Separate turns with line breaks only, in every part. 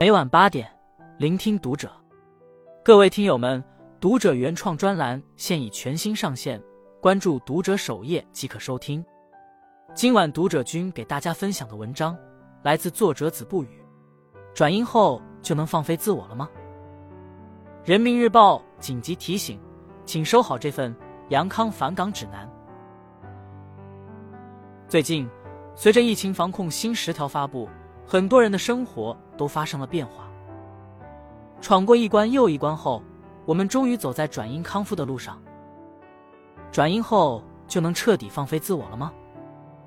每晚八点，聆听读者。各位听友们，读者原创专栏现已全新上线，关注读者首页即可收听。今晚读者君给大家分享的文章来自作者子不语。转阴后就能放飞自我了吗？人民日报紧急提醒，请收好这份阳康返岗指南。最近，随着疫情防控新十条发布，很多人的生活都发生了变化。闯过一关又一关后，我们终于走在转阴康复的路上。转阴后就能彻底放飞自我了吗？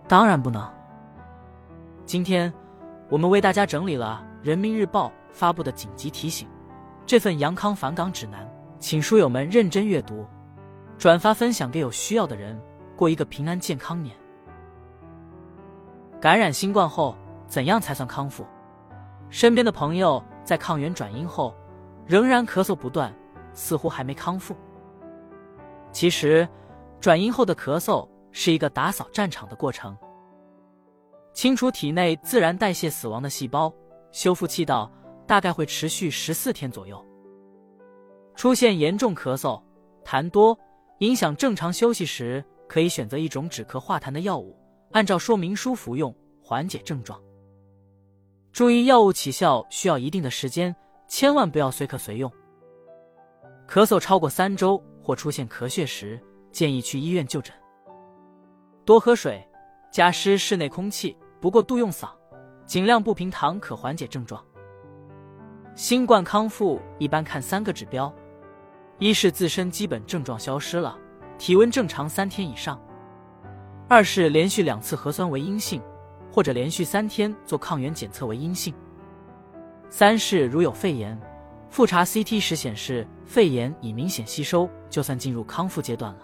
当然不能。今天，我们为大家整理了人民日报发布的紧急提醒，这份阳康返岗指南，请书友们认真阅读，转发分享给有需要的人，过一个平安健康年。感染新冠后，怎样才算康复？身边的朋友在抗原转阴后，仍然咳嗽不断，似乎还没康复。其实，转阴后的咳嗽是一个打扫战场的过程，清除体内自然代谢死亡的细胞，修复气道，大概会持续十四天左右。出现严重咳嗽、痰多，影响正常休息时，可以选择一种止咳化痰的药物，按照说明书服用，缓解症状。注意，药物起效需要一定的时间，千万不要随咳随用。咳嗽超过三周或出现咳血时，建议去医院就诊。多喝水，加湿室内空气，不过度用嗓，尽量不平躺，可缓解症状。新冠康复一般看三个指标：一是自身基本症状消失了，体温正常三天以上；二是连续两次核酸为阴性。或者连续三天做抗原检测为阴性。三是如有肺炎，复查 CT 时显示肺炎已明显吸收，就算进入康复阶段了。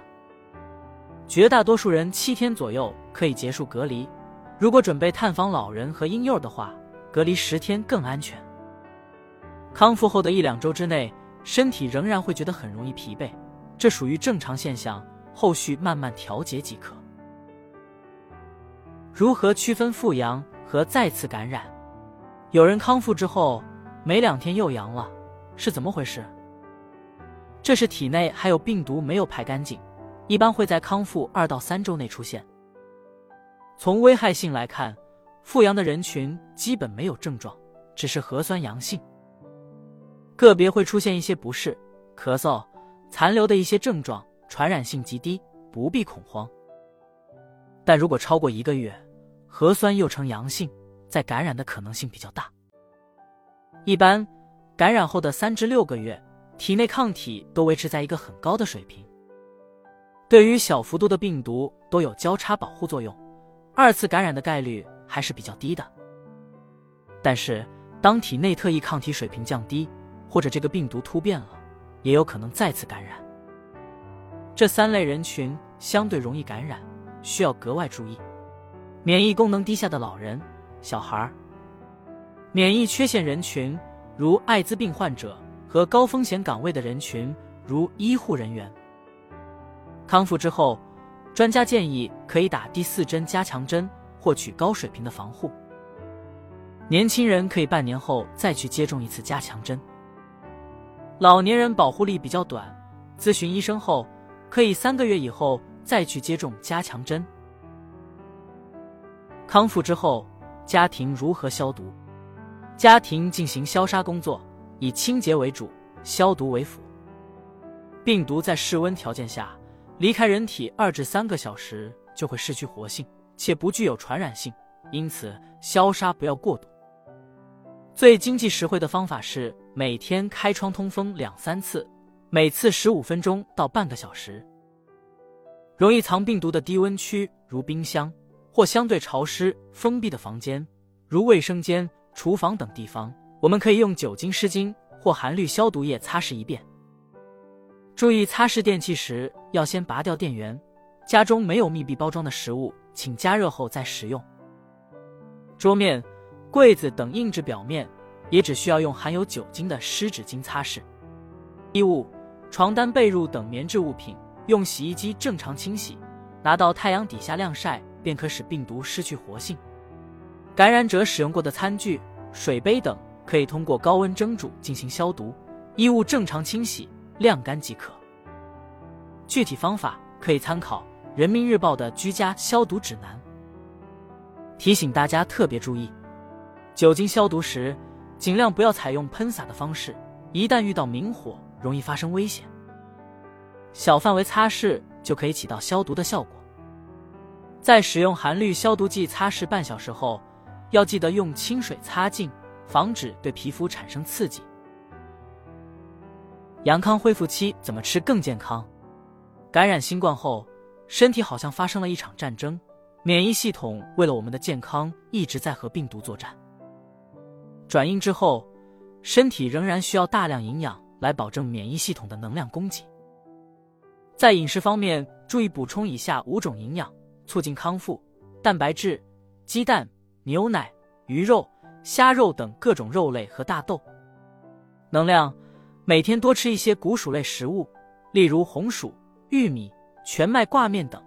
绝大多数人七天左右可以结束隔离。如果准备探访老人和婴幼儿的话，隔离十天更安全。康复后的一两周之内，身体仍然会觉得很容易疲惫，这属于正常现象，后续慢慢调节即可。如何区分复阳和再次感染？有人康复之后没两天又阳了，是怎么回事？这是体内还有病毒没有排干净，一般会在康复二到三周内出现。从危害性来看，复阳的人群基本没有症状，只是核酸阳性，个别会出现一些不适、咳嗽、残留的一些症状，传染性极低，不必恐慌。但如果超过一个月，核酸又呈阳性，再感染的可能性比较大。一般感染后的三至六个月，体内抗体都维持在一个很高的水平，对于小幅度的病毒都有交叉保护作用，二次感染的概率还是比较低的。但是当体内特异抗体水平降低，或者这个病毒突变了，也有可能再次感染。这三类人群相对容易感染，需要格外注意。免疫功能低下的老人、小孩免疫缺陷人群，如艾滋病患者和高风险岗位的人群，如医护人员。康复之后，专家建议可以打第四针加强针，获取高水平的防护。年轻人可以半年后再去接种一次加强针。老年人保护力比较短，咨询医生后，可以三个月以后再去接种加强针。康复之后，家庭如何消毒？家庭进行消杀工作，以清洁为主，消毒为辅。病毒在室温条件下离开人体二至三个小时就会失去活性，且不具有传染性，因此消杀不要过度。最经济实惠的方法是每天开窗通风两三次，每次十五分钟到半个小时。容易藏病毒的低温区，如冰箱。或相对潮湿、封闭的房间，如卫生间、厨房等地方，我们可以用酒精湿巾或含氯消毒液擦拭一遍。注意擦拭电器时要先拔掉电源。家中没有密闭包装的食物，请加热后再食用。桌面、柜子等硬质表面也只需要用含有酒精的湿纸巾擦拭。衣物、床单、被褥等棉质物品用洗衣机正常清洗，拿到太阳底下晾晒。便可使病毒失去活性。感染者使用过的餐具、水杯等可以通过高温蒸煮进行消毒，衣物正常清洗晾干即可。具体方法可以参考《人民日报》的居家消毒指南。提醒大家特别注意，酒精消毒时尽量不要采用喷洒的方式，一旦遇到明火，容易发生危险。小范围擦拭就可以起到消毒的效果。在使用含氯消毒剂擦拭半小时后，要记得用清水擦净，防止对皮肤产生刺激。阳康恢复期怎么吃更健康？感染新冠后，身体好像发生了一场战争，免疫系统为了我们的健康一直在和病毒作战。转阴之后，身体仍然需要大量营养来保证免疫系统的能量供给。在饮食方面，注意补充以下五种营养，促进康复：蛋白质、鸡蛋、牛奶、鱼肉、虾肉等各种肉类和大豆。能量，每天多吃一些谷薯类食物，例如红薯。玉米、全麦挂面等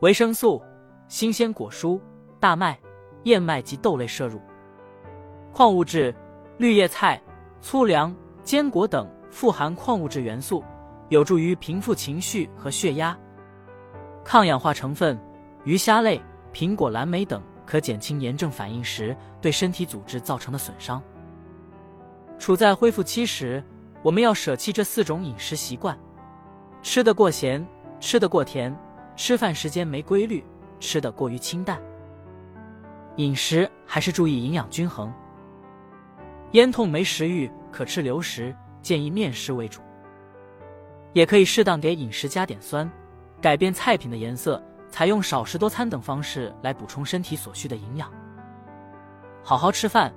维生素，新鲜果蔬、大麦、燕麦及豆类摄入。矿物质，绿叶菜、粗粮、坚果等富含矿物质元素，有助于平复情绪和血压。抗氧化成分，鱼虾类、苹果、蓝莓等可减轻炎症反应时对身体组织造成的损伤。处在恢复期时，我们要舍弃这四种饮食习惯。吃得过咸，吃得过甜，吃饭时间没规律，吃得过于清淡。饮食还是注意营养均衡。咽痛没食欲，可吃流食，建议面食为主。也可以适当给饮食加点酸，改变菜品的颜色，采用少食多餐等方式来补充身体所需的营养。好好吃饭，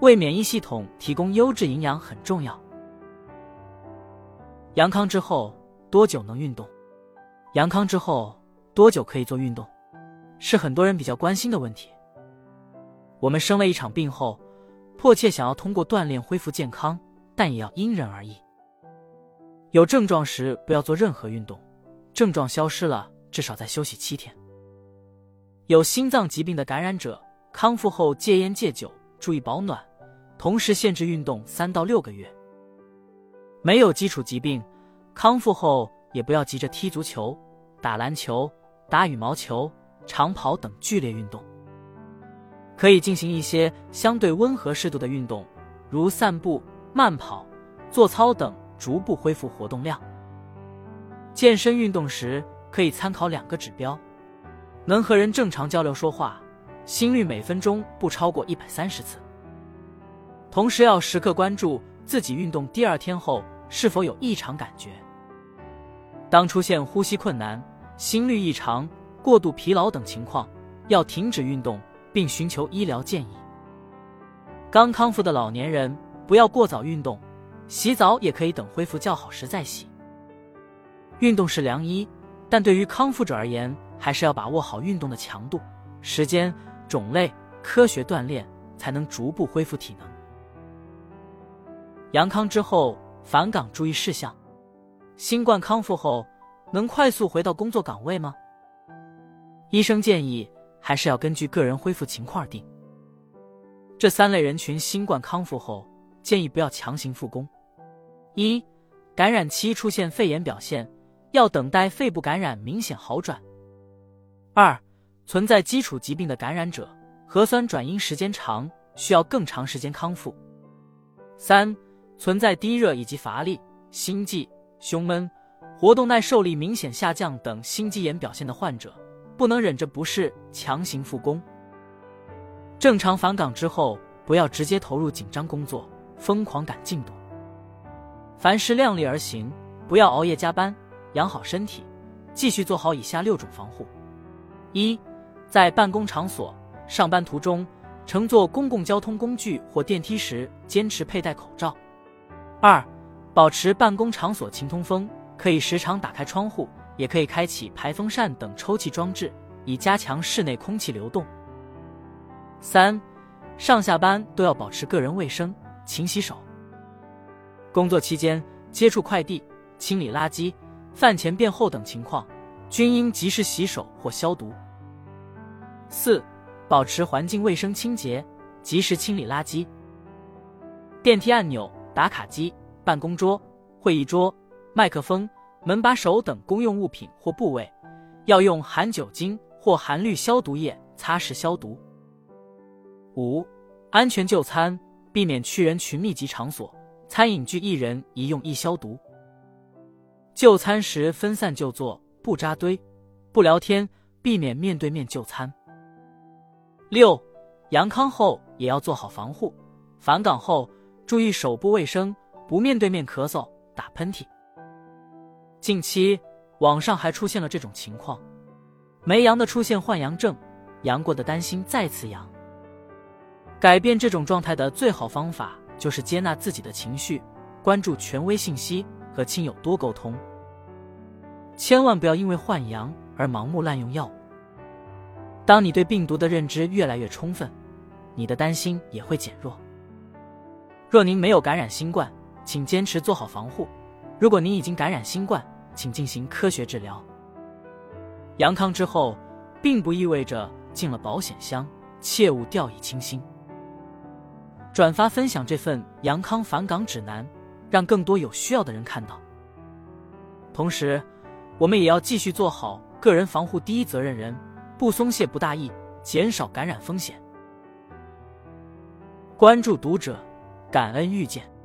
为免疫系统提供优质营养很重要。阳康之后。多久能运动？阳康之后多久可以做运动？是很多人比较关心的问题。我们生了一场病后，迫切想要通过锻炼恢复健康，但也要因人而异。有症状时不要做任何运动，症状消失了至少再休息七天。有心脏疾病的感染者，康复后戒烟戒酒，注意保暖，同时限制运动三到六个月。没有基础疾病。康复后也不要急着踢足球、打篮球、打羽毛球、长跑等剧烈运动，可以进行一些相对温和适度的运动，如散步、慢跑、做操等，逐步恢复活动量。健身运动时可以参考两个指标：能和人正常交流说话，心率每分钟不超过一百三十次。同时要时刻关注自己运动第二天后是否有异常感觉。当出现呼吸困难、心率异常、过度疲劳等情况，要停止运动并寻求医疗建议。刚康复的老年人不要过早运动，洗澡也可以等恢复较好时再洗。运动是良医，但对于康复者而言，还是要把握好运动的强度、时间、种类，科学锻炼才能逐步恢复体能。阳康之后返岗注意事项。新冠康复后，能快速回到工作岗位吗？医生建议还是要根据个人恢复情况而定。这三类人群新冠康复后，建议不要强行复工：一、感染期出现肺炎表现，要等待肺部感染明显好转；二、存在基础疾病的感染者，核酸转阴时间长，需要更长时间康复；三、存在低热以及乏力、心悸。胸闷、活动耐受力明显下降等心肌炎表现的患者，不能忍着不适强行复工。正常返岗之后，不要直接投入紧张工作，疯狂赶进度。凡事量力而行，不要熬夜加班，养好身体，继续做好以下六种防护：一，在办公场所、上班途中、乘坐公共交通工具或电梯时，坚持佩戴口罩。二。保持办公场所勤通风，可以时常打开窗户，也可以开启排风扇等抽气装置，以加强室内空气流动。三，上下班都要保持个人卫生，勤洗手。工作期间接触快递、清理垃圾、饭前便后等情况，均应及时洗手或消毒。四，保持环境卫生清洁，及时清理垃圾。电梯按钮、打卡机、办公桌、会议桌、麦克风、门把手等公用物品或部位，要用含酒精或含氯消毒液擦拭消毒。五、安全就餐，避免去人群密集场所，餐饮具一人一用一消毒。就餐时分散就坐，不扎堆，不聊天，避免面对面就餐。六、阳康后也要做好防护，返岗后注意手部卫生，不面对面咳嗽、打喷嚏。近期网上还出现了这种情况：没阳的出现患阳症，阳过的担心再次阳。改变这种状态的最好方法就是接纳自己的情绪，关注权威信息，和亲友多沟通。千万不要因为换阳而盲目滥用药物。当你对病毒的认知越来越充分，你的担心也会减弱。若您没有感染新冠，请坚持做好防护；如果您已经感染新冠，请进行科学治疗。阳康之后，并不意味着进了保险箱，切勿掉以轻心。转发分享这份阳康返岗指南，让更多有需要的人看到。同时，我们也要继续做好个人防护第一责任人，不松懈不大意，减少感染风险。关注读者，感恩遇见。